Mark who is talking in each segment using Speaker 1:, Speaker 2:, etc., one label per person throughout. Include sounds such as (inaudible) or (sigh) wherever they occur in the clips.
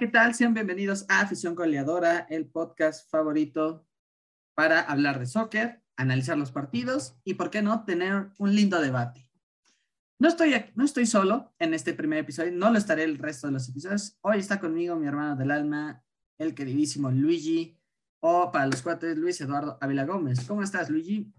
Speaker 1: ¿qué tal? Sean bienvenidos a Afición Goleadora, el podcast favorito para hablar de soccer, analizar los partidos y, por qué no, tener un lindo debate. No estoy, no estoy solo en este primer episodio, no lo estaré el resto de los episodios. Hoy está conmigo mi hermano del alma, el queridísimo Luigi, o para los cuates, Luis Eduardo Ávila Gómez. ¿Cómo estás, Luigi?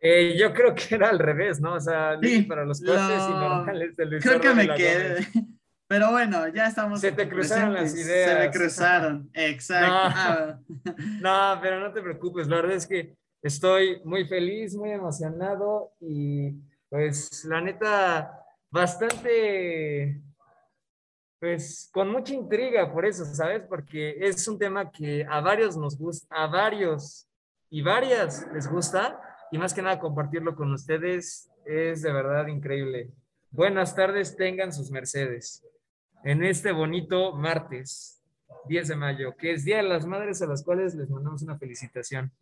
Speaker 2: Eh, yo creo que era al revés, ¿no? O sea, Luigi para los cuates y normales.
Speaker 1: Creo que me quedé. (laughs) Pero bueno, ya estamos.
Speaker 2: Se te cruzaron las ideas.
Speaker 1: Se me cruzaron, exacto. (laughs)
Speaker 2: No, pero no te preocupes, la verdad es que estoy muy feliz, muy emocionado y pues la neta, bastante, pues con mucha intriga por eso, ¿sabes? Porque es un tema que a varios nos gusta, a varios y varias les gusta y más que nada compartirlo con ustedes es de verdad increíble. Buenas tardes, tengan sus Mercedes en este bonito martes, 10 de mayo, que es Día de las Madres a las cuales les mandamos una felicitación.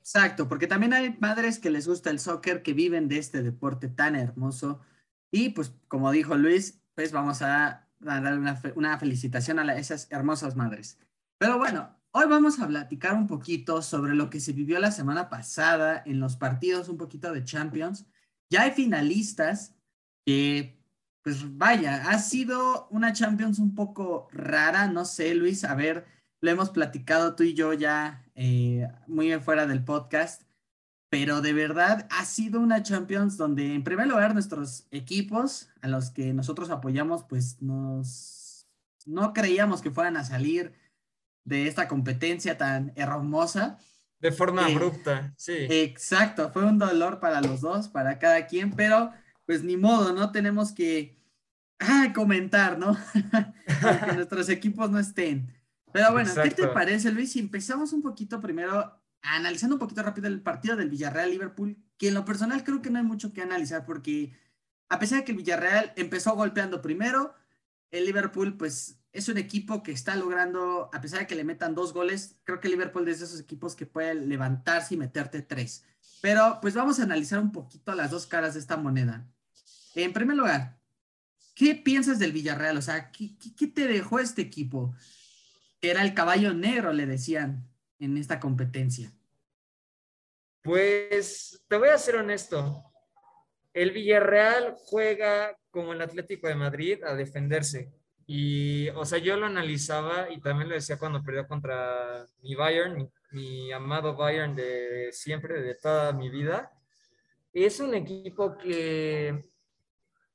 Speaker 1: Exacto, porque también hay madres que les gusta el soccer, que viven de este deporte tan hermoso. Y pues, como dijo Luis, pues vamos a dar una, felicitación a esas hermosas madres. Pero bueno, hoy vamos a platicar un poquito sobre lo que se vivió la semana pasada en los partidos, un poquito de Champions. Ya hay finalistas que pues vaya, ha sido una Champions un poco rara, no sé, Luis, a ver, lo hemos platicado tú y yo ya eh, muy fuera del podcast, pero de verdad ha sido una Champions donde en primer lugar nuestros equipos a los que nosotros apoyamos, pues nos, no creíamos que fueran a salir de esta competencia tan hermosa.
Speaker 2: De forma eh, abrupta, sí.
Speaker 1: Exacto, fue un dolor para los dos, para cada quien, pero pues ni modo, ¿no? Tenemos que ah, comentar, ¿no? (laughs) que nuestros equipos no estén. Pero bueno, ¿qué te parece, Luis? Si empezamos un poquito primero, analizando un poquito rápido el partido del Villarreal-Liverpool, que en lo personal creo que no hay mucho que analizar porque a pesar de que el Villarreal empezó golpeando primero, el Liverpool pues es un equipo que está logrando, a pesar de que le metan dos goles, creo que el Liverpool es de esos equipos que puede levantarse y meterte tres. Pero pues vamos a analizar un poquito las dos caras de esta moneda. En primer lugar, ¿qué piensas del Villarreal? O sea, ¿qué, te dejó este equipo? Era el caballo negro, le decían, en esta competencia.
Speaker 2: Pues te voy a ser honesto. El Villarreal juega como el Atlético de Madrid a defenderse. Y, o sea, yo lo analizaba y también lo decía cuando perdió contra mi Bayern, mi amado Bayern de siempre, de toda mi vida. Es un equipo que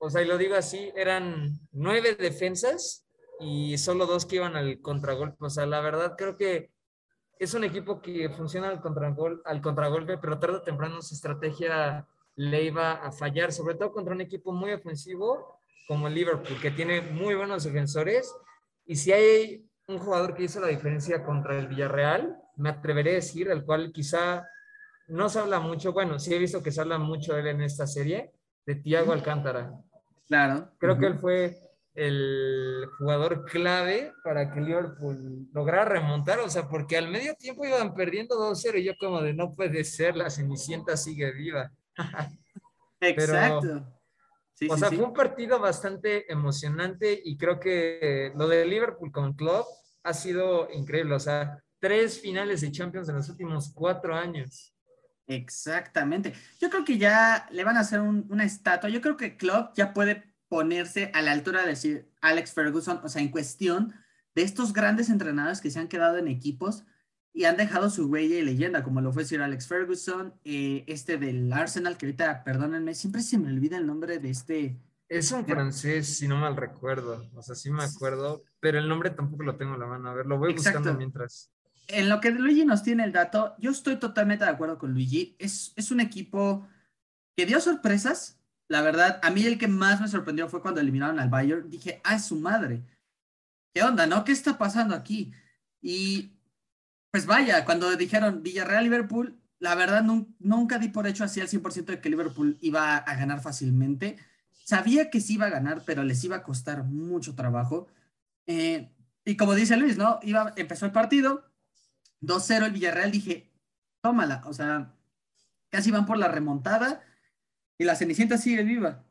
Speaker 2: sea, y lo digo así, eran nueve defensas y solo dos que iban al contragolpe. O sea, la verdad creo que es un equipo que funciona al, contragol, al contragolpe, pero tarde o temprano su estrategia le iba a fallar, sobre todo contra un equipo muy ofensivo como el Liverpool, que tiene muy buenos defensores. Y si hay un jugador que hizo la diferencia contra el Villarreal, me atreveré a decir, al cual quizá no se habla mucho, bueno, sí he visto que se habla mucho de él en esta serie, de Thiago Alcántara.
Speaker 1: Claro.
Speaker 2: Creo que él fue el jugador clave para que Liverpool lograra remontar, o sea, porque al medio tiempo iban perdiendo 2-0 y yo como de no puede ser, la Cenicienta sigue viva. (laughs)
Speaker 1: Exacto.
Speaker 2: o sea, fue un partido bastante emocionante y creo que lo de Liverpool con Club ha sido increíble, o sea, tres finales de Champions en los últimos cuatro años.
Speaker 1: Exactamente. Yo creo que ya le van a hacer una estatua. Yo creo que Klopp ya puede ponerse a la altura de decir Alex Ferguson, o sea, en cuestión de estos grandes entrenadores que se han quedado en equipos y han dejado su huella y leyenda, como lo fue Sir Alex Ferguson, eh, este del Arsenal, que ahorita, perdónenme, siempre se me olvida el nombre de este.
Speaker 2: Es un francés, si no mal recuerdo. O sea, sí me acuerdo, pero el nombre tampoco lo tengo en la mano. A ver, lo voy buscando mientras
Speaker 1: en lo que Luigi nos tiene el dato, yo estoy totalmente de acuerdo con Luigi. Es, es un equipo que dio sorpresas. La verdad, a mí el que más me sorprendió fue cuando eliminaron al Bayern. Dije, ah, su madre. ¿Qué onda, no? ¿Qué está pasando aquí? Y pues vaya, cuando dijeron Villarreal-Liverpool, la verdad nunca di por hecho así al 100% de que Liverpool iba a ganar fácilmente. Sabía que sí iba a ganar, pero les iba a costar mucho trabajo. Eh, y como dice Luis, ¿no? Iba, empezó el partido, 2-0 el Villarreal, dije, tómala, o sea, casi van por la remontada y la Cenicienta sigue viva.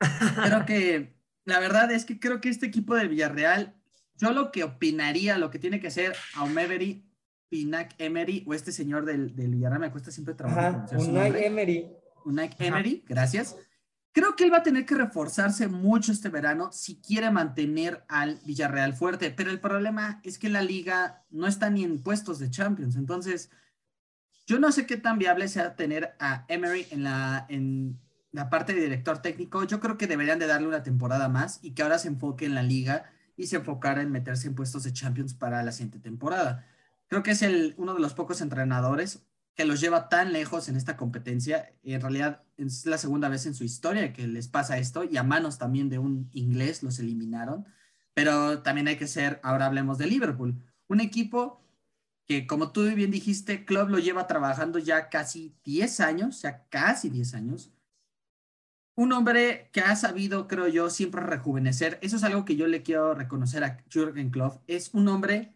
Speaker 1: (laughs) Creo que, la verdad es que creo que este equipo del Villarreal yo lo que opinaría, lo que tiene que hacer Aumevery, Pinac Emery o este señor del, del Villarreal, me cuesta siempre trabajar.
Speaker 2: Unai Emery.
Speaker 1: Unai Emery, gracias. Creo que él va a tener que reforzarse mucho este verano si quiere mantener al Villarreal fuerte, pero el problema es que la liga no está ni en puestos de Champions, entonces yo no sé qué tan viable sea tener a Emery en la, en la parte de director técnico. Yo creo que deberían de darle una temporada más y que ahora se enfoque en la liga y se enfocara en meterse en puestos de Champions para la siguiente temporada. Creo que es el, uno de los pocos entrenadores que los lleva tan lejos en esta competencia. En realidad es la segunda vez en su historia que les pasa esto y a manos también de un inglés los eliminaron. Pero también hay que ser, ahora hablemos de Liverpool, un equipo que como tú bien dijiste, Club lo lleva trabajando ya casi 10 años, sea, casi 10 años. Un hombre que ha sabido, creo yo, siempre rejuvenecer. Eso es algo que yo le quiero reconocer a Jürgen Klopp. Es un hombre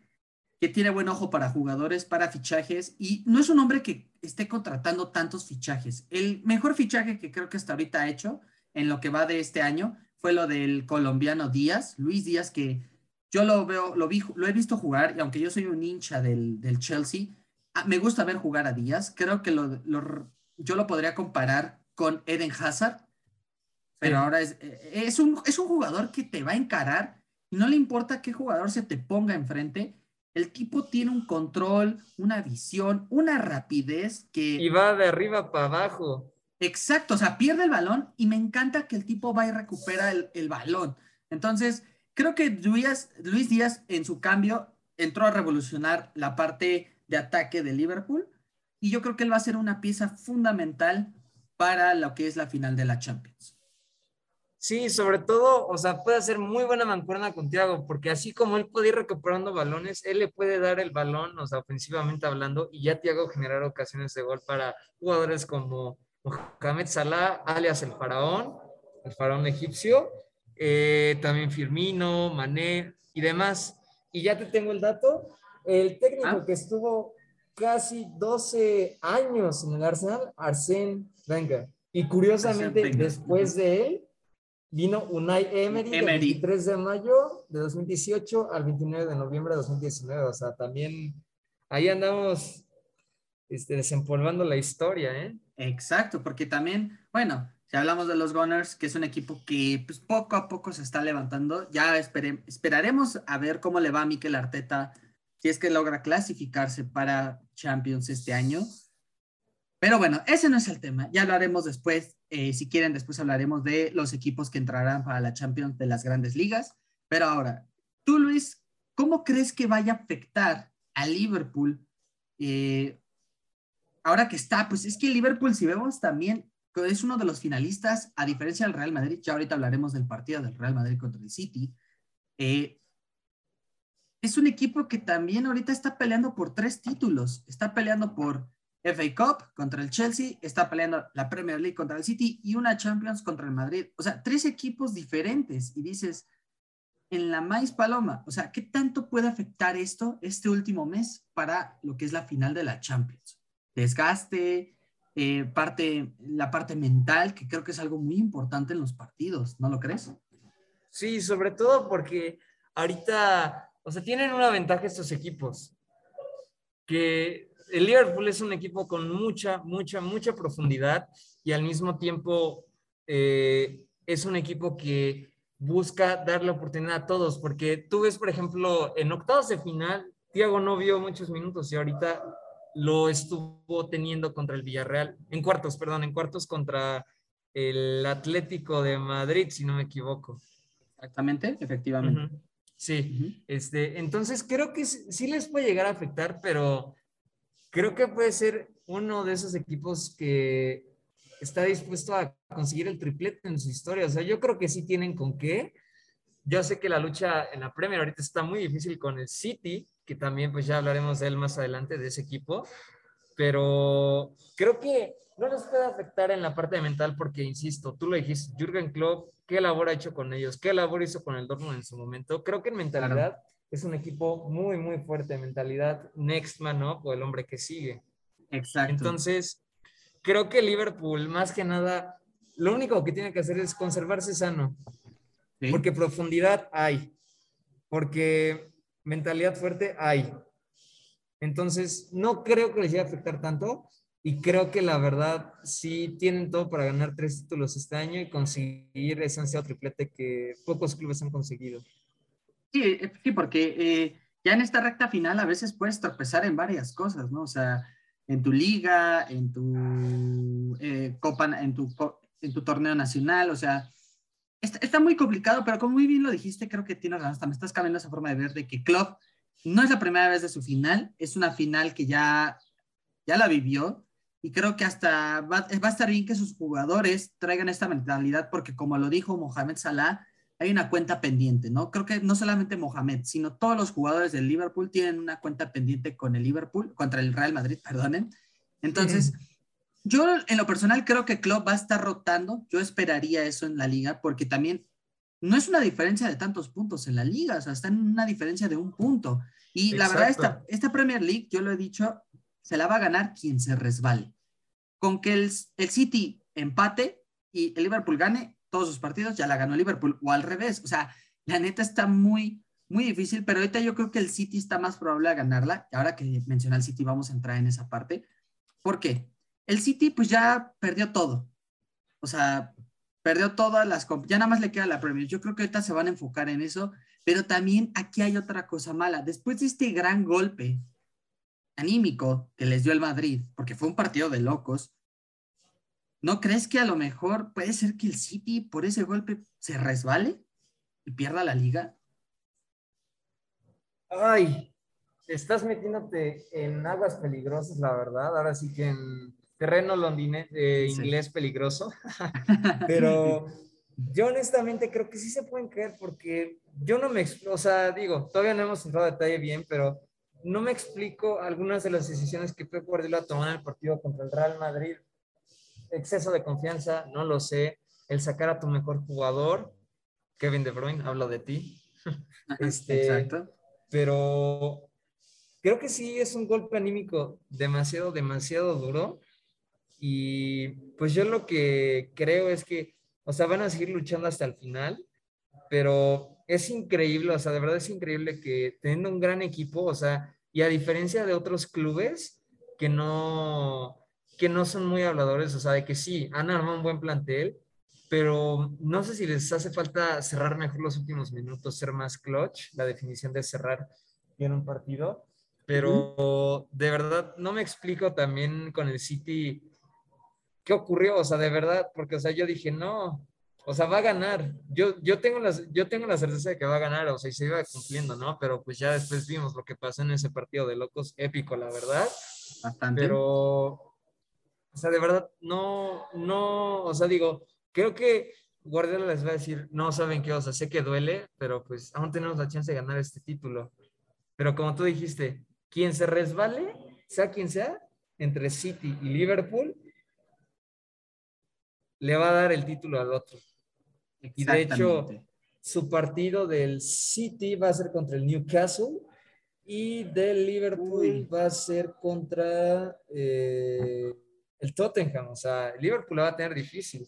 Speaker 1: que tiene buen ojo para jugadores, para fichajes, y no es un hombre que esté contratando tantos fichajes. El mejor fichaje que creo que hasta ahorita ha hecho en lo que va de este año fue lo del colombiano Díaz, Luis Díaz, que yo lo veo, lo, vi, lo he visto jugar, y aunque yo soy un hincha del, Chelsea, ah, me gusta ver jugar a Díaz. Creo que lo, yo lo podría comparar con Eden Hazard, pero ahora es, es, un, es un jugador que te va a encarar y no le importa qué jugador se te ponga enfrente el tipo tiene un control, una visión, una rapidez que...
Speaker 2: Y va de arriba para abajo.
Speaker 1: Exacto, o sea, pierde el balón y me encanta que el tipo va y recupera el, balón. Entonces, creo que Luis, Luis Díaz en su cambio entró a revolucionar la parte de ataque de Liverpool y yo creo que él va a ser una pieza fundamental para lo que es la final de la Champions.
Speaker 2: Sí, sobre todo, o sea, puede hacer muy buena mancuerna con Thiago, porque así como él puede ir recuperando balones, él le puede dar el balón, o sea, ofensivamente hablando, y ya Thiago generar ocasiones de gol para jugadores como Mohamed Salah, alias el faraón, el faraón egipcio, eh, también Firmino, Mané y demás. Y ya te tengo el dato, el técnico ah. que estuvo casi 12 años en el Arsenal, Arsène Wenger. Y curiosamente, después de él, Vino Unai Emery, Emery. del 23 de mayo de 2018 al 29 de noviembre de 2019. O sea, también ahí andamos este, desempolvando la historia, ¿eh?
Speaker 1: Exacto, porque también, bueno, si hablamos de los Gunners, que es un equipo que pues, poco a poco se está levantando, ya esperaremos a ver cómo le va a Mikel Arteta si es que logra clasificarse para Champions este año. Pero bueno, ese no es el tema, ya lo haremos después eh, si quieren, después hablaremos de los equipos que entrarán para la Champions de las grandes ligas. Pero ahora, tú, Luis, ¿cómo crees que vaya a afectar a Liverpool? Eh, ahora que está, pues es que Liverpool, si vemos también, es uno de los finalistas, a diferencia del Real Madrid, ya ahorita hablaremos del partido del Real Madrid contra el City. Eh, es un equipo que también ahorita está peleando por tres títulos. Está peleando por FA Cup contra el Chelsea, está peleando la Premier League contra el City y una Champions contra el Madrid. O sea, tres equipos diferentes y dices, en la maíz paloma, o sea, ¿qué tanto puede afectar esto este último mes para lo que es la final de la Champions? Desgaste, eh, parte, la parte mental, que creo que es algo muy importante en los partidos, ¿no lo crees?
Speaker 2: Sí, sobre todo porque ahorita, o sea, tienen una ventaja estos equipos, que el Liverpool es un equipo con mucha, mucha, mucha profundidad y al mismo tiempo eh, es un equipo que busca dar la oportunidad a todos, porque tú ves, por ejemplo, en octavos de final, Thiago no vio muchos minutos y ahorita lo estuvo teniendo contra el Villarreal, en cuartos, perdón, en cuartos contra el Atlético de Madrid, si no me equivoco.
Speaker 1: Exactamente, efectivamente.
Speaker 2: Sí, este, entonces creo que sí les puede llegar a afectar, pero creo que puede ser uno de esos equipos que está dispuesto a conseguir el triplete en su historia. O sea, yo creo que sí tienen con qué. Yo sé que la lucha en la Premier ahorita está muy difícil con el City, que también pues ya hablaremos de él más adelante, de ese equipo, pero creo que no les puede afectar en la parte mental porque, insisto, tú lo dijiste, Jürgen Klopp, ¿qué labor ha hecho con ellos? ¿Qué labor hizo con el Dortmund en su momento? Creo que en mentalidad es un equipo muy, muy fuerte, mentalidad next man up o el hombre que sigue.
Speaker 1: Exacto.
Speaker 2: Entonces, creo que Liverpool, más que nada, lo único que tiene que hacer es conservarse sano, porque profundidad hay. porque mentalidad fuerte hay. Entonces, no creo que les llegue a afectar tanto y creo que la verdad sí tienen todo para ganar tres títulos este año y conseguir ese ansiado triplete que pocos clubes han conseguido.
Speaker 1: Sí, eh, sí porque eh, ya en esta recta final a veces puedes tropezar en varias cosas, ¿no? O sea, en tu liga, en tu eh, copa, en tu, en tu torneo nacional, o sea, está, está, muy complicado, pero como muy bien lo dijiste, creo que tienes razón, me estás cambiando esa forma de ver de que Club no es la primera vez de su final, es una final que ya, ya la vivió y creo que hasta va, va a estar bien que sus jugadores traigan esta mentalidad porque como lo dijo Mohamed Salah, hay una cuenta pendiente, ¿no? Creo que no solamente Mohamed, sino todos los jugadores del Liverpool tienen una cuenta pendiente con el Liverpool, contra el Real Madrid, perdonen. Entonces, yo en lo personal creo que Klopp va a estar rotando, yo esperaría eso en la liga, porque también no es una diferencia de tantos puntos en la liga, o sea, está en una diferencia de un punto. Y la verdad, esta, esta Premier League, yo lo he dicho, se la va a ganar quien se resbale. Con que el, el City empate y el Liverpool gane, todos sus partidos, ya la ganó Liverpool, o al revés. O sea, la neta está muy, muy difícil, pero ahorita yo creo que el City está más probable a ganarla. Y ahora que menciona el City, vamos a entrar en esa parte. ¿Por qué? El City, pues ya perdió todo. O sea, perdió todas las. Ya nada más le queda la Premier. Yo creo que ahorita se van a enfocar en eso, pero también aquí hay otra cosa mala. Después de este gran golpe anímico que les dio el Madrid, porque fue un partido de locos, ¿No crees que a lo mejor puede ser que el City por ese golpe se resbale y pierda la liga?
Speaker 2: Ay, estás metiéndote en aguas peligrosas, la verdad. Ahora sí que en terreno londinés, eh, inglés peligroso. (laughs) (laughs) Pero yo honestamente creo que sí se pueden caer porque yo no me, o sea, digo, todavía no hemos entrado a detalle bien, pero no me explico algunas de las decisiones que Pep Guardiola tomó en el partido contra el Real Madrid exceso de confianza, no lo sé. El sacar a tu mejor jugador, Kevin De Bruyne, hablo de ti. (laughs) este, Exacto. Pero creo que sí es un golpe anímico demasiado, demasiado duro. Y pues yo lo que creo es que, o sea, van a seguir luchando hasta el final, pero es increíble, o sea, de verdad es increíble que teniendo un gran equipo, o sea, y a diferencia de otros clubes que no, que no son muy habladores, o sea, de que sí, han armado un buen plantel, pero no sé si les hace falta cerrar mejor los últimos minutos, ser más clutch, la definición de cerrar bien un partido, pero de verdad no me explico también con el City qué ocurrió, o sea, de verdad, porque, o sea, yo dije, no, o sea, va a ganar. Yo, yo, tengo las, yo tengo la certeza de que va a ganar, o sea, y se iba cumpliendo, ¿no? Pero pues ya después vimos lo que pasó en ese partido de locos, épico, la verdad. Bastante. Pero o sea, de verdad, no, no, o sea, digo, creo que Guardiola les va a decir, no saben qué, o sea, sé que duele, pero pues aún tenemos la chance de ganar este título. Pero como tú dijiste, quien se resbale, sea quien sea, entre City y Liverpool, le va a dar el título al otro. Y de hecho, su partido del City va a ser contra el Newcastle y del Liverpool va a ser contra... Eh, el Tottenham, o sea, Liverpool va a tener difícil.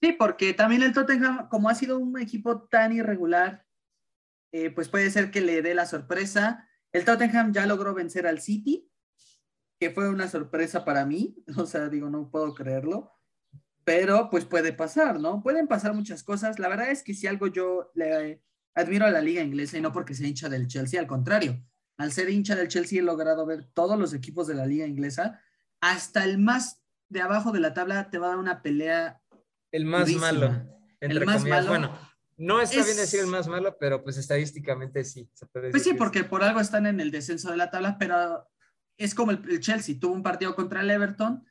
Speaker 1: Sí, porque también el Tottenham, como ha sido un equipo tan irregular, eh, pues puede ser que le dé la sorpresa. El Tottenham ya logró vencer al City, que fue una sorpresa para mí, (laughs) o sea, digo, no puedo creerlo, pero pues puede pasar, ¿no? Pueden pasar muchas cosas. La verdad es que si algo yo le admiro a la liga inglesa y no porque sea hincha del Chelsea, al contrario, al ser hincha del Chelsea he logrado ver todos los equipos de la liga inglesa hasta el más de abajo de la tabla te va a dar una pelea.
Speaker 2: El más malo. el más malo. Bueno, no está bien decir el más malo, pero pues estadísticamente sí.
Speaker 1: pues sí, porque por algo están en el descenso de la tabla, pero es como el, Chelsea. Tuvo un partido contra el Everton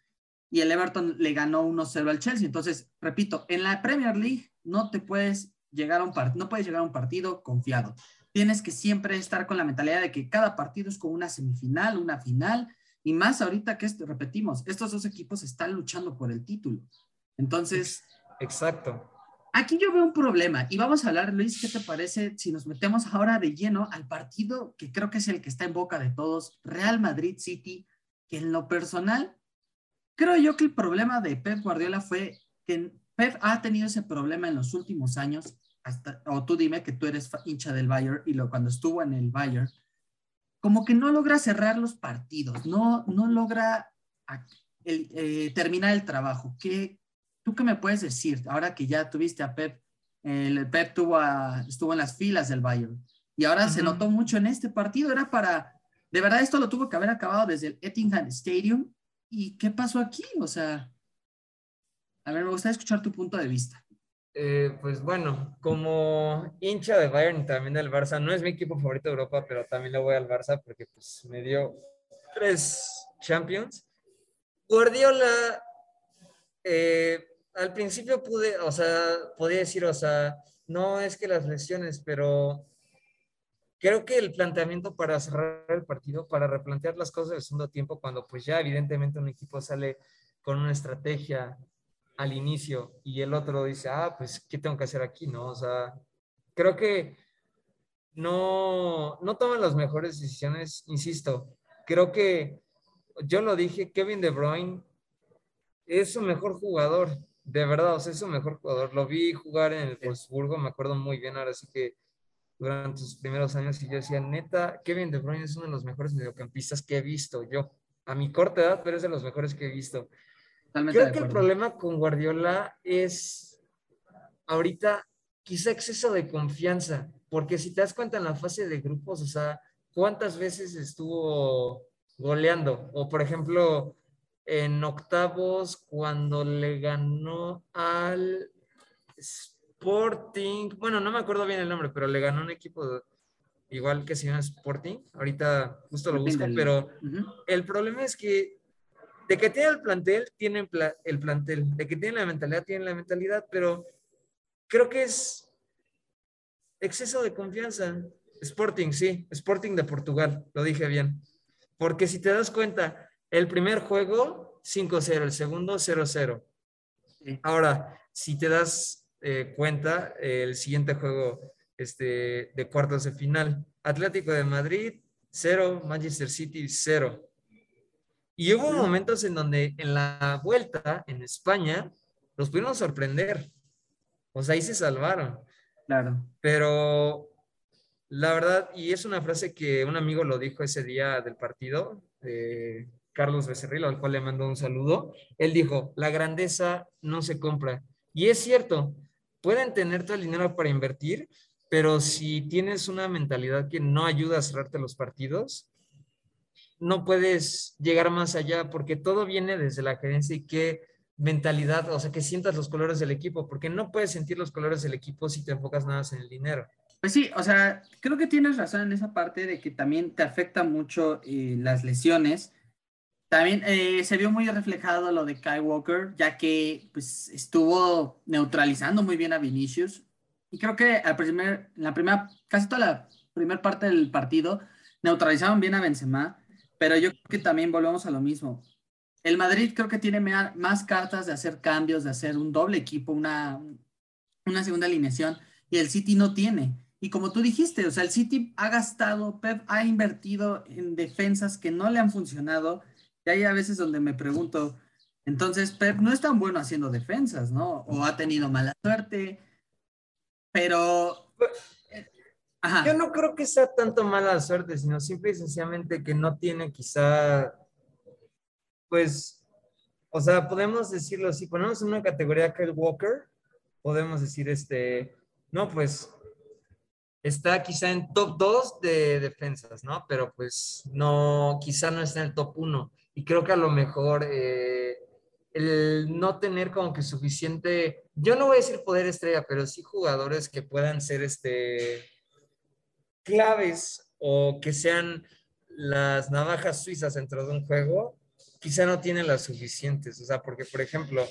Speaker 1: y el Everton le ganó 1-0 al Chelsea. Entonces, repito, en la Premier League no te puedes llegar a un partido, no puedes llegar a un partido confiado. Tienes que siempre estar con la mentalidad de que cada partido es como una semifinal, una final, y más ahorita que repetimos, estos dos equipos están luchando por el título. Entonces.
Speaker 2: Exacto.
Speaker 1: Aquí yo veo un problema y vamos a hablar, Luis, ¿qué te parece si nos metemos ahora de lleno al partido que creo que es el que está en boca de todos, Real Madrid City, que en lo personal, creo yo que el problema de Pep Guardiola fue que Pep ha tenido ese problema en los últimos años, hasta, o tú dime que tú eres hincha del Bayern y lo, cuando estuvo en el Bayern, como que no logra cerrar los partidos, no, no logra eh, terminar el trabajo. ¿Qué, ¿Tú qué me puedes decir ahora que ya tuviste a Pep? El Pep tuvo estuvo en las filas del Bayern y ahora se notó mucho en este partido. Era para, de verdad, esto lo tuvo que haber acabado desde el Ettingham Stadium. ¿Y qué pasó aquí? O sea, a ver, me gustaría escuchar tu punto de vista.
Speaker 2: Eh, pues bueno, como hincha de Bayern y también del Barça, no es mi equipo favorito de Europa, pero también le voy al Barça porque pues me dio tres Champions. Guardiola, eh, al principio pude, o sea, podía decir, o sea, no es que las lesiones, pero creo que el planteamiento para cerrar el partido, para replantear las cosas del segundo tiempo, cuando pues ya evidentemente un equipo sale con una estrategia al inicio y el otro dice, ah, pues, ¿qué tengo que hacer aquí? ¿No? O sea, creo que no, no toman las mejores decisiones, insisto, creo que yo lo dije, Kevin De Bruyne es su mejor jugador, de verdad, o sea, es su mejor jugador. Lo vi jugar en el Wolfsburgo, me acuerdo muy bien, ahora sí que durante sus primeros años y yo decía, neta, Kevin De Bruyne es uno de los mejores mediocampistas que he visto yo, a mi corta edad, pero es de los mejores que he visto. Creo que el problema con Guardiola es ahorita quizá exceso de confianza, porque si te das cuenta en la fase de grupos, o sea, ¿cuántas veces estuvo goleando? O por ejemplo, en octavos, cuando le ganó al Sporting, bueno, no me acuerdo bien el nombre, pero le ganó un equipo igual que se llama Sporting, ahorita justo lo busco, pero el problema es que de que tiene el plantel, tiene el plantel. De que tiene la mentalidad, tiene la mentalidad, pero creo que es exceso de confianza. Sporting, sí, Sporting de Portugal, lo dije bien. Porque si te das cuenta, el primer juego 5-0, el segundo 0-0. Ahora, si te das eh, cuenta, el siguiente juego este, de cuartos de final, Atlético de Madrid 0, Manchester City 0. Y hubo momentos en donde en la vuelta en España los pudieron sorprender. O sea, ahí se salvaron.
Speaker 1: Claro.
Speaker 2: Pero la verdad, y es una frase que un amigo lo dijo ese día del partido, Carlos Becerril, al cual le mandó un saludo. Él dijo, la grandeza no se compra. Y es cierto, pueden tener todo el dinero para invertir, pero si tienes una mentalidad que no ayuda a cerrarte los partidos, no puedes llegar más allá porque todo viene desde la gerencia y qué mentalidad, o sea, que sientas los colores del equipo, porque no puedes sentir los colores del equipo si te enfocas nada en el dinero.
Speaker 1: Pues sí, o sea, creo que tienes razón en esa parte de que también te afecta mucho eh, las lesiones. También eh, se vio muy reflejado lo de Kai Walker, ya que pues, estuvo neutralizando muy bien a Vinicius. Y creo que al primer, la primera, casi toda la primera parte del partido, neutralizaron bien a Benzema pero yo creo que también volvemos a lo mismo. El Madrid creo que tiene más cartas de hacer cambios, de hacer un doble equipo, una, una segunda alineación, y el City no tiene. Y como tú dijiste, o sea, el City ha gastado, Pep ha invertido en defensas que no le han funcionado. Y hay a veces donde me pregunto, entonces Pep no es tan bueno haciendo defensas, ¿no? O ha tenido mala suerte. Pero
Speaker 2: yo no creo que sea tanto mala suerte, sino simple y sencillamente que no tiene quizá, pues, o sea, podemos decirlo, si ponemos en una categoría Kyle Walker, podemos decir, este, no, pues, está quizá en top 2 de defensas, ¿no? Pero pues no, quizá no está en el top 1. Y creo que a lo mejor eh, el no tener como que suficiente, yo no voy a decir poder estrella, pero sí jugadores que puedan ser este claves o que sean las navajas suizas dentro de un juego, quizá no tienen las suficientes. O sea, porque, por ejemplo,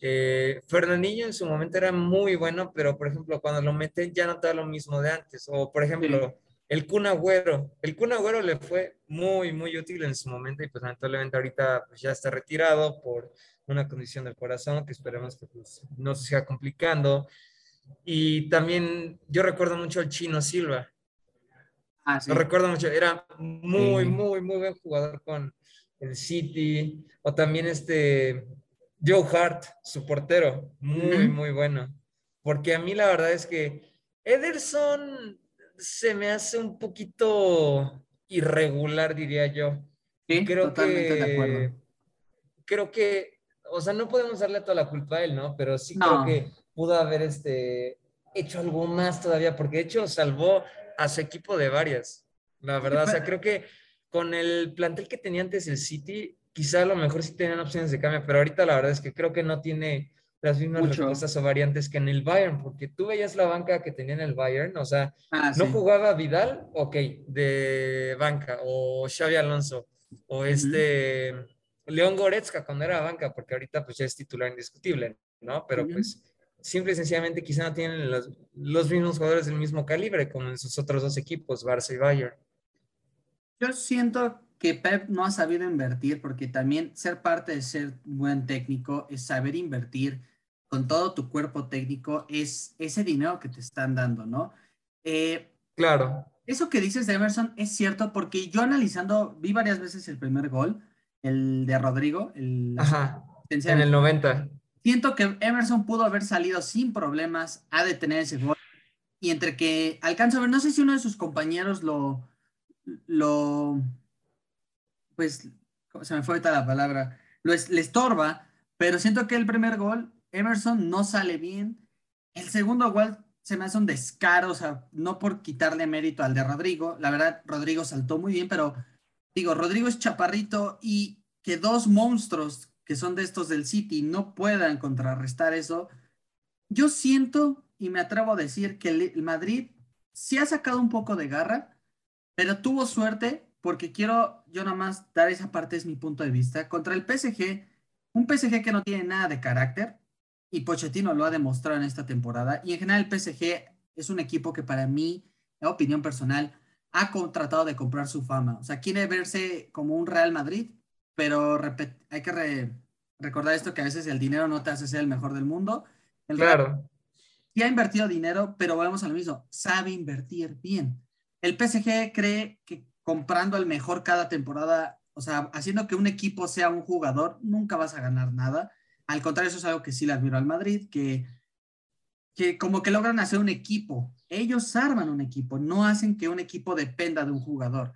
Speaker 2: eh, Fernandinho en su momento era muy bueno, pero, por ejemplo, cuando lo meten ya no está lo mismo de antes. O, por ejemplo, el Kun Agüero. El Kun Agüero le fue muy, muy útil en su momento y, pues, lamentablemente ahorita pues, ya está retirado por una condición del corazón que esperemos que pues, no se siga complicando. Y también yo recuerdo mucho al Chino Silva. Ah, Lo recuerdo mucho, era muy, muy, muy buen jugador con el City. O también este Joe Hart, su portero, muy, muy bueno. Porque a mí la verdad es que Ederson se me hace un poquito irregular, diría yo.
Speaker 1: Sí, creo totalmente de acuerdo.
Speaker 2: Creo que, o sea, no podemos darle toda la culpa a él, ¿no? Pero sí creo que pudo haber este, hecho algo más todavía, porque de hecho salvó a su equipo de varias. La verdad, o sea, creo que con el plantel que tenía antes el City, quizá a lo mejor sí tenían opciones de cambio, pero ahorita la verdad es que creo que no tiene las mismas respuestas o variantes que en el Bayern, porque tú veías la banca que tenía en el Bayern, o sea, ah, no jugaba Vidal, ok, de banca, o Xavi Alonso, o este León Goretzka cuando era banca, porque ahorita pues ya es titular indiscutible, ¿no? Pero pues simple y sencillamente quizá no tienen los, los, mismos jugadores del mismo calibre como en sus otros dos equipos, Barça y Bayern.
Speaker 1: Yo siento que Pep no ha sabido invertir porque también ser parte de ser buen técnico es saber invertir con todo tu cuerpo técnico, es ese dinero que te están dando, ¿no?
Speaker 2: Eh, claro.
Speaker 1: Eso que dices de Emerson es cierto porque yo analizando, vi varias veces el primer gol, el de Rodrigo, el,
Speaker 2: Ajá, en el 90
Speaker 1: siento que Emerson pudo haber salido sin problemas a detener ese gol. Y entre que alcanza a ver, no sé si uno de sus compañeros lo, lo, pues, se me fue ahorita la palabra, lo le estorba, pero siento que el primer gol, Emerson no sale bien. El segundo gol se me hace un descaro, o sea, no por quitarle mérito al de Rodrigo. La verdad, Rodrigo saltó muy bien, pero digo, Rodrigo es chaparrito y que dos monstruos que son de estos del City no puedan contrarrestar eso, yo siento y me atrevo a decir que el Madrid sí ha sacado un poco de garra, pero tuvo suerte porque quiero yo nada más dar esa parte, es mi punto de vista. Contra el PSG, un PSG que no tiene nada de carácter, y Pochettino lo ha demostrado en esta temporada, y en general el PSG es un equipo que para mí, opinión personal, ha tratado de comprar su fama. O sea, quiere verse como un Real Madrid, pero hay que recordar esto que a veces el dinero no te hace ser el mejor del mundo. El
Speaker 2: claro.
Speaker 1: Sí ha invertido dinero, pero volvemos a lo mismo, sabe invertir bien. El PSG cree que comprando al mejor cada temporada, o sea, haciendo que un equipo sea un jugador, nunca vas a ganar nada. Al contrario, eso es algo que sí le admiro al Madrid, que, que como que logran hacer un equipo. Ellos arman un equipo, no hacen que un equipo dependa de un jugador.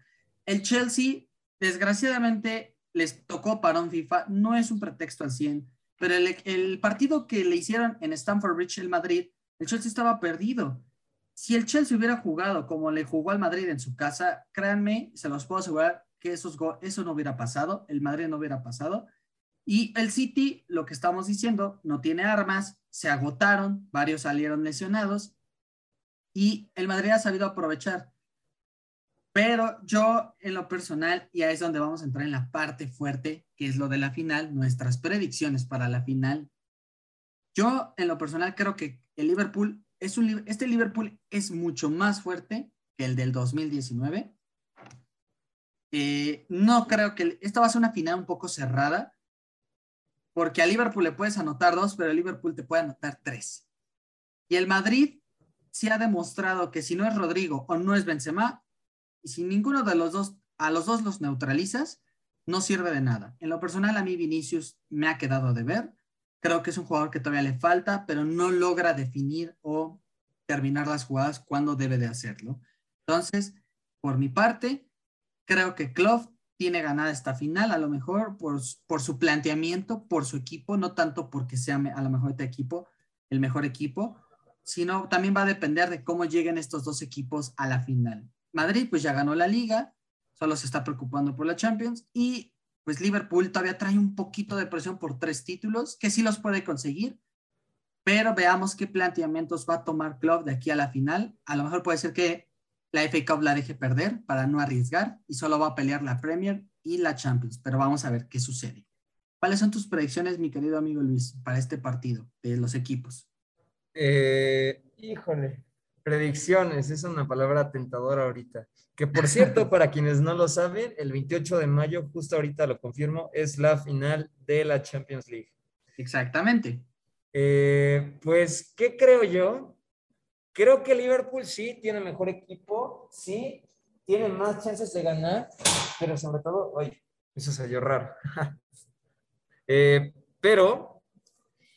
Speaker 1: El Chelsea, desgraciadamente, les tocó para un FIFA, no es un pretexto al 100, pero el, partido que le hicieron en Stamford Bridge el Madrid, el Chelsea estaba perdido. Si el Chelsea hubiera jugado como le jugó al Madrid en su casa, créanme, se los puedo asegurar que esos eso no hubiera pasado, el Madrid no hubiera pasado. Y el City, lo que estamos diciendo, no tiene armas, se agotaron, varios salieron lesionados y el Madrid ha sabido aprovechar. Pero yo, en lo personal, y ahí es donde vamos a entrar en la parte fuerte, que es lo de la final, nuestras predicciones para la final. Yo, en lo personal, creo que el Liverpool es un este Liverpool es mucho más fuerte que el del 2019. Eh, no creo que esta va a ser una final un poco cerrada, porque a Liverpool le puedes anotar dos, pero el Liverpool te puede anotar tres. Y el Madrid sí ha demostrado que si no es Rodrigo o no es Benzema, y si ninguno de los dos, a los dos los neutralizas, no sirve de nada. En lo personal, a mí Vinicius me ha quedado de ver. Creo que es un jugador que todavía le falta, pero no logra definir o terminar las jugadas cuando debe de hacerlo. Entonces, por mi parte, creo que Klopp tiene ganada esta final, a lo mejor por, por su planteamiento, por su equipo, no tanto porque sea a lo mejor este equipo, el mejor equipo, sino también va a depender de cómo lleguen estos dos equipos a la final. Madrid pues ya ganó la liga, solo se está preocupando por la Champions y pues Liverpool todavía trae un poquito de presión por tres títulos, que sí los puede conseguir, pero veamos qué planteamientos va a tomar Club de aquí a la final. A lo mejor puede ser que la FA Cup la deje perder para no arriesgar y solo va a pelear la Premier y la Champions, pero vamos a ver qué sucede. ¿Cuáles son tus predicciones, mi querido amigo Luis, para este partido de los equipos?
Speaker 2: Eh, híjole, Predicciones, es una palabra tentadora ahorita. Que por cierto, (laughs) para quienes no lo saben, el 28 de mayo, justo ahorita lo confirmo, es la final de la Champions League.
Speaker 1: Exactamente.
Speaker 2: Eh, pues, ¿qué creo yo? Creo que Liverpool sí tiene mejor equipo, sí, tiene más chances de ganar, pero sobre todo, oye, eso salió raro. (laughs) eh, pero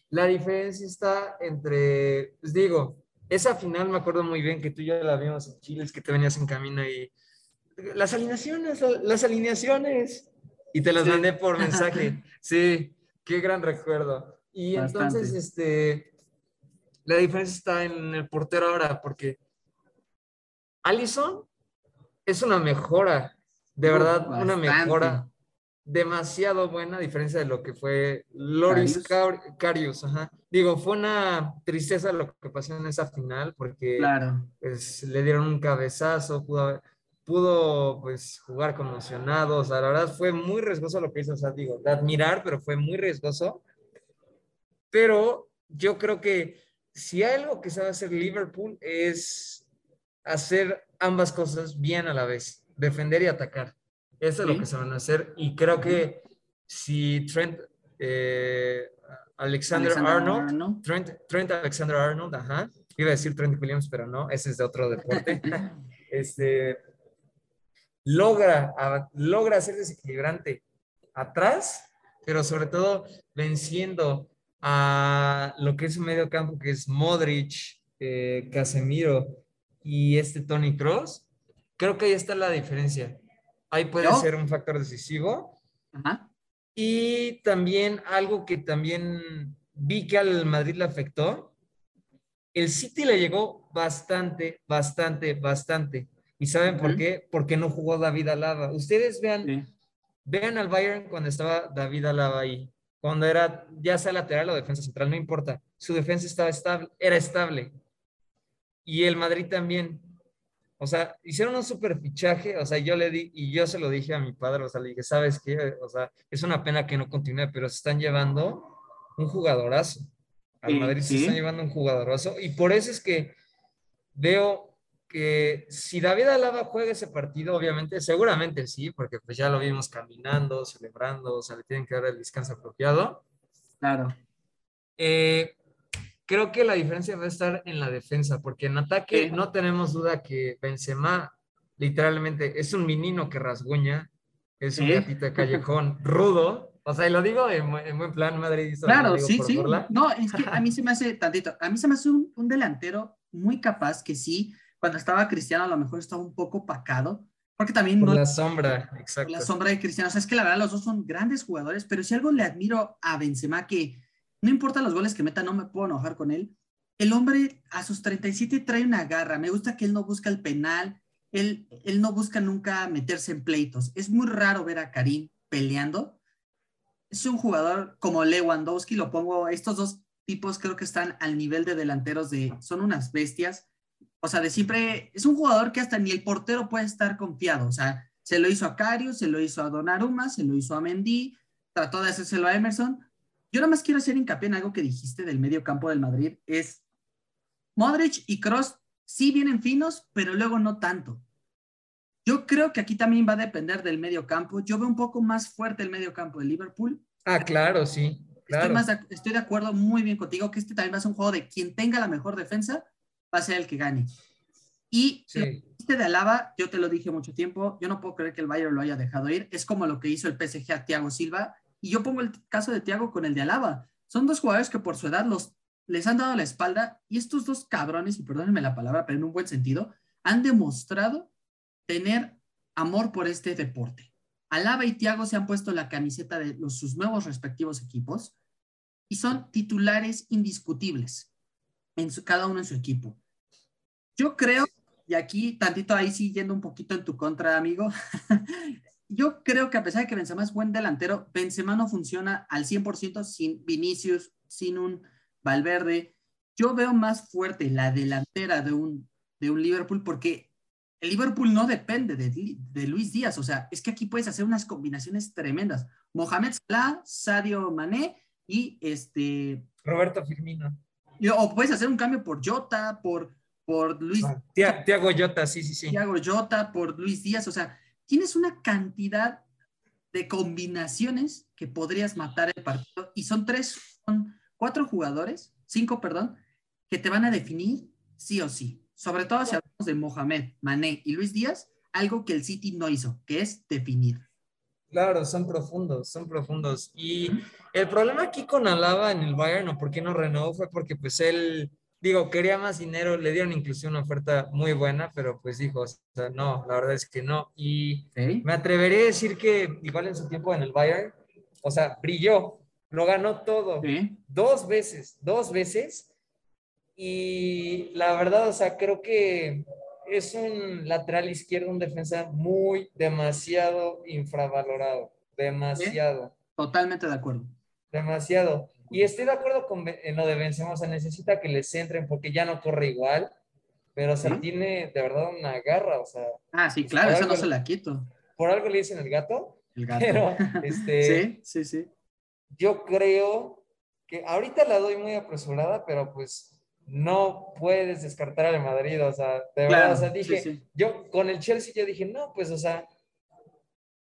Speaker 2: la diferencia está entre, pues digo, esa final me acuerdo muy bien que tú y yo la vimos en Chile, es que te venías en camino y las alineaciones, las alineaciones. Y te las mandé por (laughs) mensaje. Sí, qué gran recuerdo. Y entonces, este, la diferencia está en el portero ahora, porque Allison es una mejora, de verdad, una mejora demasiado buena, a diferencia de lo que fue Loris Carius. Digo, fue una tristeza lo que pasó en esa final, porque pues, le dieron un cabezazo, pudo, pudo pues, jugar conmocionado, o sea, la verdad fue muy riesgoso lo que hizo, o sea, digo, de admirar, pero fue muy riesgoso. Pero yo creo que si hay algo que sabe hacer Liverpool es hacer ambas cosas bien a la vez, defender y atacar. Eso es lo que se van a hacer. Y creo que si Trent, eh, Alexander, Arnold, Trent, Alexander Arnold, ajá, iba a decir Trent Williams, pero no, ese es de otro deporte. (laughs) este, logra, logra ser desequilibrante atrás, pero sobre todo venciendo a lo que es un medio campo que es Modric, eh, Casemiro y este Tony Cross, creo que ahí está la diferencia. Ahí puede ser un factor decisivo. Y también algo que también vi que al Madrid le afectó, el City le llegó bastante, bastante, bastante. ¿Y saben por qué? Porque no jugó David Alaba. Ustedes vean, vean al Bayern cuando estaba David Alaba ahí. Cuando era ya sea lateral o defensa central, no importa. Su defensa estaba estable, era estable. Y el Madrid también. O sea, hicieron un super fichaje, o sea, yo le di, y yo se lo dije a mi padre, o sea, le dije, ¿sabes qué? O sea, es una pena que no continúe, pero se están llevando un jugadorazo. Al Madrid se están llevando un jugadorazo, y por eso es que veo que si David Alaba juega ese partido, obviamente, seguramente sí, porque pues ya lo vimos caminando, celebrando, o sea, le tienen que dar el descanso apropiado.
Speaker 1: Claro.
Speaker 2: Eh, creo que la diferencia va a estar en la defensa, porque en ataque no tenemos duda que Benzema literalmente es un menino que rasguña, es un gatito de callejón rudo. O sea, y lo digo en, buen plan, Madrid.
Speaker 1: Claro, sí, sí. No, es que a mí se me hace tantito, a mí se me hace un, delantero muy capaz que sí, cuando estaba Cristiano a lo mejor estaba un poco pacado, porque también...
Speaker 2: Por la sombra, exacto.
Speaker 1: la sombra de Cristiano. O sea, es que la verdad los dos son grandes jugadores, pero si algo le admiro a Benzema que no importa los goles que meta, no me puedo enojar con él. El hombre a sus 37 trae una garra. Me gusta que él no busca el penal. Él, él no busca nunca meterse en pleitos. Es muy raro ver a Karim peleando. Es un jugador como Lewandowski, lo pongo, estos dos tipos creo que están al nivel de delanteros de, son unas bestias. O sea, de siempre, es un jugador que hasta ni el portero puede estar confiado. O sea, se lo hizo a Carius, se lo hizo a Donnarumma, se lo hizo a Mendy, trató de hacérselo a Emerson, yo nada más quiero hacer hincapié en algo que dijiste del medio campo del Madrid, es Modric y Cross sí vienen finos, pero luego no tanto. Yo creo que aquí también va a depender del medio campo. Yo veo un poco más fuerte el medio campo de Liverpool.
Speaker 2: Ah, claro, sí.
Speaker 1: Estoy, de, acuerdo muy bien contigo que este también va a ser un juego de quien tenga la mejor defensa va a ser el que gane. Y este de Alaba, yo te lo dije mucho tiempo, yo no puedo creer que el Bayern lo haya dejado ir. Es como lo que hizo el PSG a Thiago Silva y yo pongo el caso de Tiago con el de Alaba. Son dos jugadores que por su edad los, les han dado la espalda y estos dos cabrones, y perdónenme la palabra, pero en un buen sentido, han demostrado tener amor por este deporte. Alaba y Tiago se han puesto la camiseta de sus nuevos respectivos equipos y son titulares indiscutibles en su, cada uno en su equipo. Yo creo, y aquí tantito ahí sí yendo un poquito en tu contra, amigo, (laughs) yo creo que a pesar de que Benzema es buen delantero, Benzema no funciona al 100% sin Vinicius, sin un Valverde. Yo veo más fuerte la delantera de un, de un Liverpool porque el Liverpool no depende de, Luis Díaz. O sea, es que aquí puedes hacer unas combinaciones tremendas. Mohamed Salah, Sadio Mané y este...
Speaker 2: Roberto Firmino.
Speaker 1: O puedes hacer un cambio por Jota, por, por Luis... Ah,
Speaker 2: Tiago Jota, sí, sí, sí.
Speaker 1: Tiago Jota, por Luis Díaz. O sea, tienes una cantidad de combinaciones que podrías matar el partido y son tres, son cuatro jugadores, cinco, perdón, que te van a definir sí o sí. Sobre todo si hablamos de Mohamed, Mané y Luis Díaz, algo que el City no hizo, que es definir.
Speaker 2: Claro, son profundos, son profundos. Y el problema aquí con Alaba en el Bayern, o por qué no renovó, fue porque pues él digo, quería más dinero, le dieron incluso una oferta muy buena, pero pues dijo, o sea, no, la verdad es que no. Y me atrevería a decir que igual en su tiempo en el Bayern, o sea, brilló, lo ganó todo, dos veces, dos veces. Y la verdad, o sea, creo que es un lateral izquierdo, un defensa muy, demasiado infravalorado, demasiado.
Speaker 1: Totalmente de acuerdo.
Speaker 2: Demasiado. Y estoy de acuerdo con en lo de Benzema, o sea, necesita que le centren porque ya no corre igual, pero o sea, tiene de verdad una garra, o sea.
Speaker 1: Ah, sí, claro, eso no se la quito.
Speaker 2: Por algo le dicen el gato.
Speaker 1: El gato.
Speaker 2: Pero, (laughs) este,
Speaker 1: sí, sí, sí.
Speaker 2: Yo creo que ahorita la doy muy apresurada, pero pues no puedes descartar al Madrid, o sea, de verdad, o sea, dije, yo con el Chelsea yo dije, no, pues, o sea,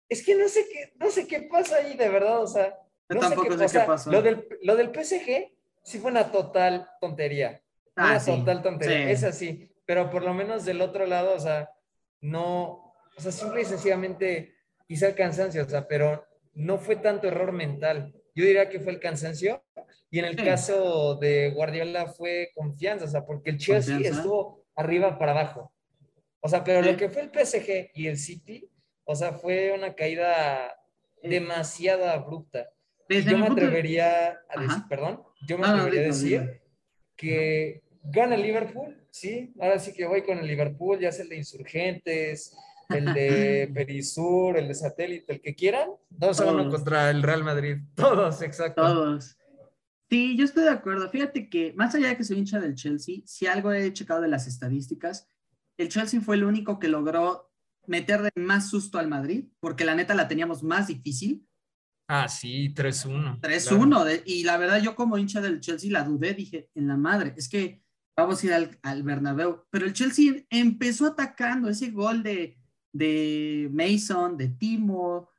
Speaker 2: es que no sé qué, no sé qué pasa ahí, de verdad, o sea, no
Speaker 1: tampoco sé qué, pasó.
Speaker 2: Lo del, lo del PSG sí fue una total tontería. Ah, una total tontería. Es así. Pero por lo menos del otro lado, o sea, no, o sea, simple y sencillamente quizá el cansancio, o sea, pero no fue tanto error mental. Yo diría que fue el cansancio. Y en el caso de Guardiola fue confianza, o sea, porque el Chelsea estuvo arriba para abajo. O sea, pero lo que fue el PSG y el City, o sea, fue una caída demasiado abrupta yo me atrevería a decir, perdón, yo me atrevería a decir que gana el Liverpool, sí, ahora sí que voy con el Liverpool, ya sea el de Insurgentes, el de (laughs) Perisur, el de Satélite, el que quieran, dos a uno contra el Real Madrid, (laughs) todos, exacto.
Speaker 1: Todos. Sí, yo estoy de acuerdo. Fíjate que más allá de que soy hincha del Chelsea, si algo he checado de las estadísticas, el Chelsea fue el único que logró meterle más susto al Madrid, porque la neta la teníamos más difícil
Speaker 2: Ah, sí, 3-1.
Speaker 1: 3-1. Y la verdad, yo como hincha del Chelsea la dudé, dije, en la madre, es que vamos a ir al, al Bernabéu. Pero el Chelsea empezó atacando ese gol de, de Mason, de Timo,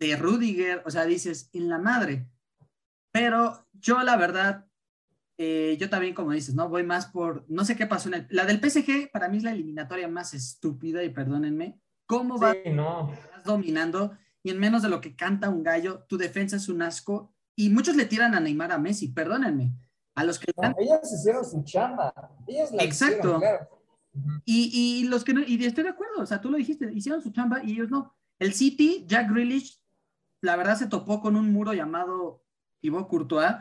Speaker 1: de Rudiger, o sea, dices, en la madre. Pero yo la verdad, eh, yo también, como dices, ¿no? Voy más por, no sé qué pasó en el, la del PSG, para mí es la eliminatoria más estúpida, y perdónenme, ¿cómo va
Speaker 2: no.
Speaker 1: dominando? Y en menos de lo que canta un gallo, tu defensa es un asco. Y muchos le tiran a Neymar a Messi, perdónenme. A los que...
Speaker 2: ellas hicieron su chamba. Ellas la
Speaker 1: Exacto. y, y, los que no, y estoy de acuerdo, o sea, tú lo dijiste, hicieron su chamba y ellos no. El City, Jack Grealish, la verdad se topó con un muro llamado Thibaut Courtois,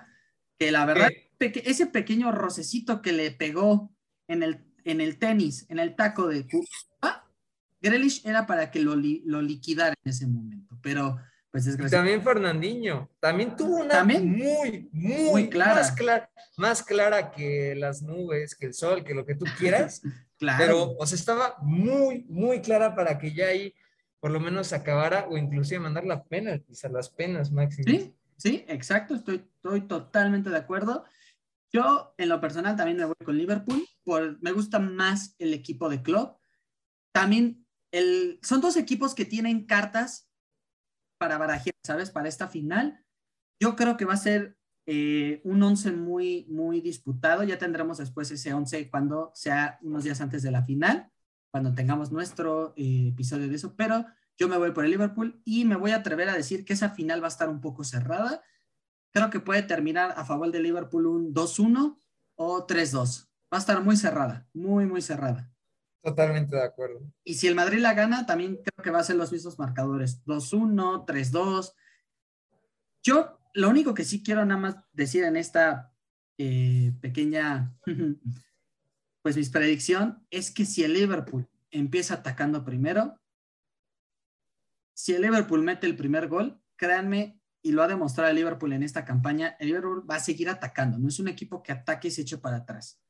Speaker 1: que la verdad, ese pequeño rocecito que le pegó en el, en el tenis, en el taco de Grealish era para que lo, lo liquidara en ese momento, pero pues
Speaker 2: desgraciadamente. También Fernandinho, también tuvo una muy, muy, clara. Más, clara. más clara que las nubes, que el sol, que lo que tú quieras. (laughs) claro. Pero, o sea, estaba muy, muy clara para que ya ahí por lo menos acabara o inclusive mandar la pena, quizá las penas máximas.
Speaker 1: Sí, sí, exacto, estoy, estoy totalmente de acuerdo. Yo, en lo personal, también me voy con Liverpool, por, me gusta más el equipo de club. También son dos equipos que tienen cartas para barajear, ¿sabes? Para esta final. Yo creo que va a ser eh, un 11 muy, muy disputado. Ya tendremos después ese 11 cuando sea unos días antes de la final, cuando tengamos nuestro eh, episodio de eso. Pero yo me voy por el Liverpool y me voy a atrever a decir que esa final va a estar un poco cerrada. Creo que puede terminar a favor de Liverpool un 2-1 o 3-2. Va a estar muy cerrada, muy, muy cerrada.
Speaker 2: Totalmente de acuerdo.
Speaker 1: Y si el Madrid la gana, también creo que va a ser los mismos marcadores. 2-1, 3-2. Yo lo único que sí quiero nada más decir en esta eh, pequeña, (laughs) pues mi predicción es que si el Liverpool empieza atacando primero, si el Liverpool mete el primer gol, créanme, y lo ha demostrado el Liverpool en esta campaña, el Liverpool va a seguir atacando. No es un equipo que ataque y se eche para atrás.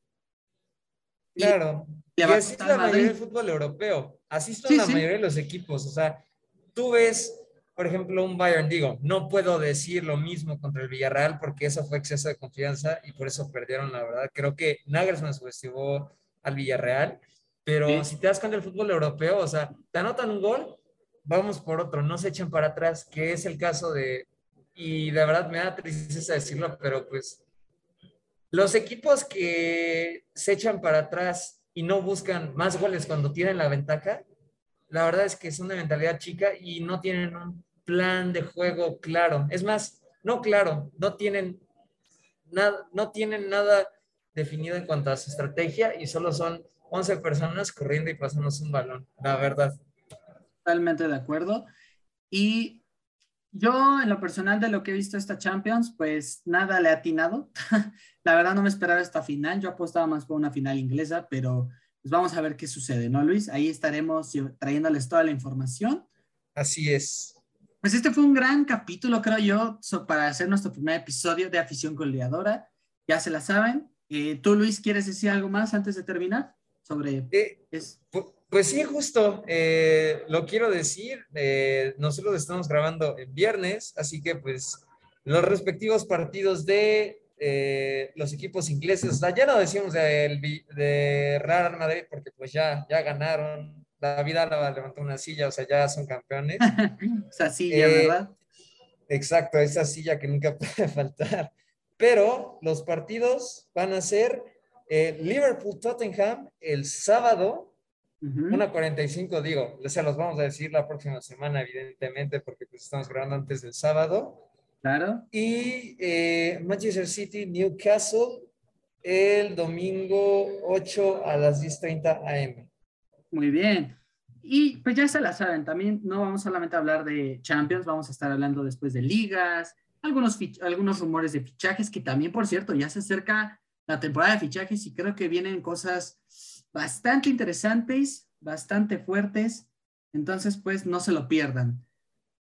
Speaker 2: Claro. Y, así es la mayoría del fútbol europeo. Así son la mayoría de los equipos. O sea, tú ves, por ejemplo, un Bayern, digo, no puedo decir lo mismo contra el Villarreal porque eso fue exceso de confianza y por eso perdieron, la verdad. Creo que Nagelsmann subestimó al Villarreal, pero si te das cuenta del fútbol europeo, o sea, te anotan un gol, vamos por otro, no se echan para atrás, que es el caso de, y de verdad me da tristeza decirlo, pero pues los equipos que se echan para atrás y no buscan más goles cuando tienen la ventaja, la verdad es que es una mentalidad chica y no tienen un plan de juego claro. Es más, no claro, no tienen nada, no tienen nada definido en cuanto a su estrategia y solo son 11 personas corriendo y pasándose un balón, la verdad.
Speaker 1: Totalmente de acuerdo. Y yo, en lo personal de lo que he visto esta Champions, pues nada le he atinado. (laughs) la verdad no me esperaba esta final. Yo apostaba más por una final inglesa, pero pues vamos a ver qué sucede, ¿no, Luis? Ahí estaremos trayéndoles toda la información.
Speaker 2: Así es.
Speaker 1: Pues este fue un gran capítulo, creo yo, para hacer nuestro primer episodio de Afición Goleadora. Ya se la saben. Eh, ¿Tú, Luis, quieres decir algo más antes de terminar? Sobre...
Speaker 2: Eh, pues sí, justo, eh, lo quiero decir, nosotros estamos grabando el viernes, así que pues los respectivos partidos de los equipos ingleses, ya no decimos de, de Real Madrid porque pues ya, ya ganaron, la vida levantó una silla, o sea, ya son campeones. (laughs)
Speaker 1: esa silla, ¿verdad?
Speaker 2: Exacto, esa silla que nunca (laughs) puede faltar. Pero los partidos van a ser eh, Liverpool-Tottenham el sábado, una 45, digo, o sea, los vamos a decir la próxima semana, evidentemente, porque pues estamos grabando antes del sábado.
Speaker 1: Claro.
Speaker 2: Y eh, Manchester City-Newcastle el domingo 8 a las 10.30 am.
Speaker 1: Muy bien. Y pues ya se la saben, también no vamos solamente a hablar de Champions, vamos a estar hablando después de ligas, algunos, algunos rumores de fichajes, que también, por cierto, ya se acerca la temporada de fichajes y creo que vienen cosas bastante interesantes, bastante fuertes. Entonces, pues no se lo pierdan.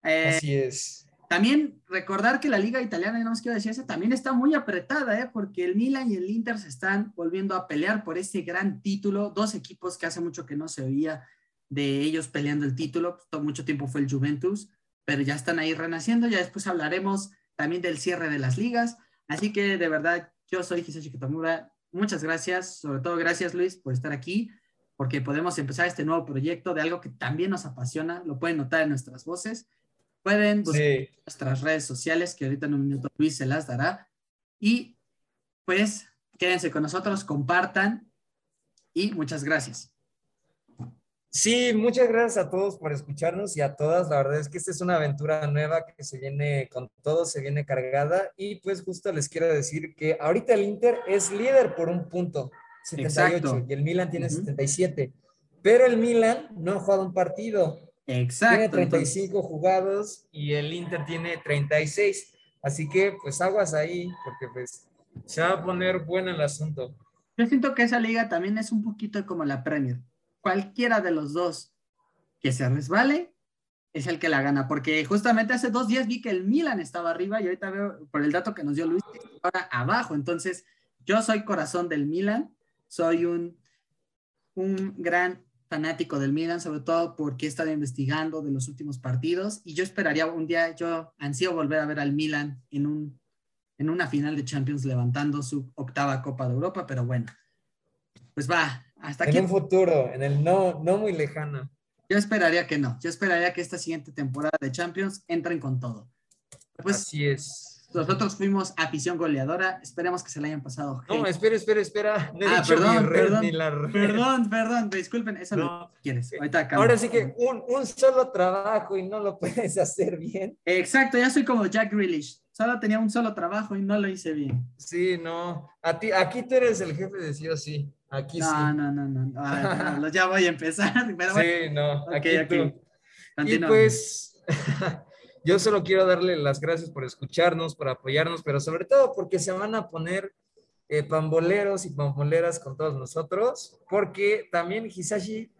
Speaker 2: Eh, Así es.
Speaker 1: También recordar que la liga italiana, no más quiero decir eso, también está muy apretada, ¿eh? porque el Milan y el Inter se están volviendo a pelear por ese gran título. Dos equipos que hace mucho que no se veía de ellos peleando el título. Todo mucho tiempo fue el Juventus, pero ya están ahí renaciendo. Ya después hablaremos también del cierre de las ligas. Así que de verdad, yo soy Hisashi Kitamura. Muchas gracias, sobre todo gracias Luis por estar aquí, porque podemos empezar este nuevo proyecto de algo que también nos apasiona. Lo pueden notar en nuestras voces. Pueden buscar nuestras redes sociales, que ahorita en un minuto Luis se las dará. Y pues quédense con nosotros, compartan y muchas gracias.
Speaker 2: Sí, muchas gracias a todos por escucharnos y a todas. La verdad es que esta es una aventura nueva que se viene con todo, se viene cargada. Y pues justo les quiero decir que ahorita el Inter es líder por un punto, 78, y el Milan tiene 77. Pero el Milan no ha jugado un partido.
Speaker 1: Exacto.
Speaker 2: Tiene 35 jugados y el Inter tiene 36. Así que pues aguas ahí, porque pues se va a poner bueno el asunto.
Speaker 1: Yo siento que esa liga también es un poquito como la Premier cualquiera de los dos que se resbale es el que la gana, porque justamente hace dos días vi que el Milan estaba arriba y ahorita veo por el dato que nos dio Luis, ahora abajo. Entonces, yo soy corazón del Milan, soy un, un gran fanático del Milan, sobre todo porque he estado investigando de los últimos partidos y yo esperaría un día, yo ansío volver a ver al Milan en, un, en una final de Champions levantando su octava Copa de Europa, pero bueno, pues va, hasta
Speaker 2: en un futuro, en el no, no muy lejano.
Speaker 1: Yo esperaría que no. Yo esperaría que esta siguiente temporada de Champions entren con todo.
Speaker 2: Pues, Así es.
Speaker 1: Nosotros fuimos afición goleadora. Esperemos que se la hayan pasado.
Speaker 2: No, espera, espera, espera.
Speaker 1: ah, perdón, perdón, perdón, perdón, disculpen, eso no, quieres.
Speaker 2: Ahora sí que un, un, solo trabajo y no lo puedes (laughs) hacer bien.
Speaker 1: Exacto, ya soy como Jack Grealish. Solo tenía un solo trabajo y no lo hice bien.
Speaker 2: Sí, no. A ti, aquí tú eres el jefe de sí o sí. Aquí
Speaker 1: no,
Speaker 2: sí.
Speaker 1: No, no, no, no. (laughs) ya voy a empezar. (laughs)
Speaker 2: sí, no. Aquí, tú. Y pues, (laughs) yo solo quiero darle las gracias por escucharnos, por apoyarnos, pero sobre todo porque se van a poner eh, pamboleros y pamboleras con todos nosotros, porque también Hisashi,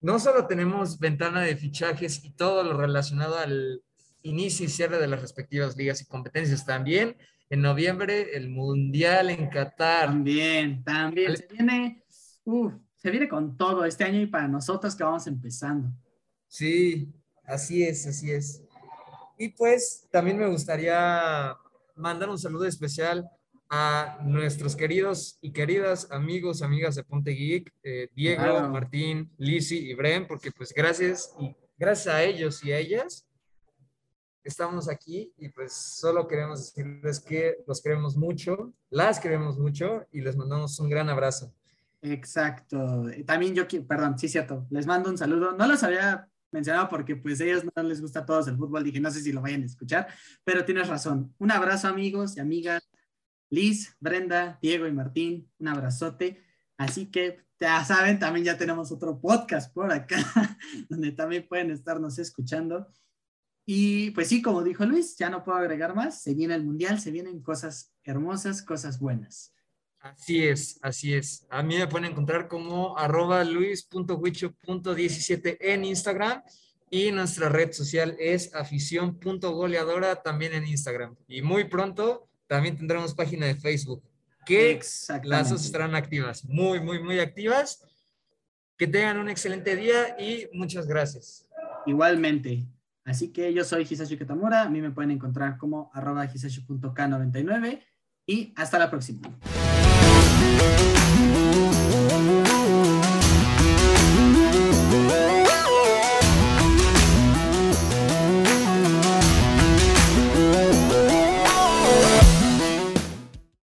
Speaker 2: no solo tenemos ventana de fichajes y todo lo relacionado al inicio y cierre de las respectivas ligas y competencias, también en noviembre el Mundial en Qatar.
Speaker 1: También, también. Se viene, se viene con todo este año y para nosotros que vamos empezando.
Speaker 2: Sí, así es, así es. Y pues también me gustaría mandar un saludo especial a nuestros queridos y queridas amigos, amigas de Ponte Geek, eh, Diego, Martín, Lisi y Bren, porque pues gracias y gracias a ellos y a ellas estamos aquí y pues solo queremos decirles que los queremos mucho, las queremos mucho y les mandamos un gran abrazo.
Speaker 1: Exacto. También yo, perdón, sí, cierto, les mando un saludo. No los había mencionado porque pues a ellos no les gusta a todos el fútbol, dije, no sé si lo vayan a escuchar, pero tienes razón. Un abrazo amigos y amigas, Liz, Brenda, Diego y Martín, un abrazote. Así que ya saben, también ya tenemos otro podcast por acá, (laughs) donde también pueden estarnos escuchando. Y pues sí, como dijo Luis, ya no puedo agregar más. Se viene el Mundial, se vienen cosas hermosas, cosas buenas.
Speaker 2: Así es, así es. A mí me pueden encontrar como arroba luis.huicho.17 en Instagram y nuestra red social es afición.goleadora también en Instagram. Y muy pronto también tendremos página de Facebook que las dos estarán activas, muy, muy, muy activas. Que tengan un excelente día y muchas gracias.
Speaker 1: Igualmente. Así que yo soy Hisashi Katamura, a mí me pueden encontrar como arroba hisashi.k99 y hasta la próxima.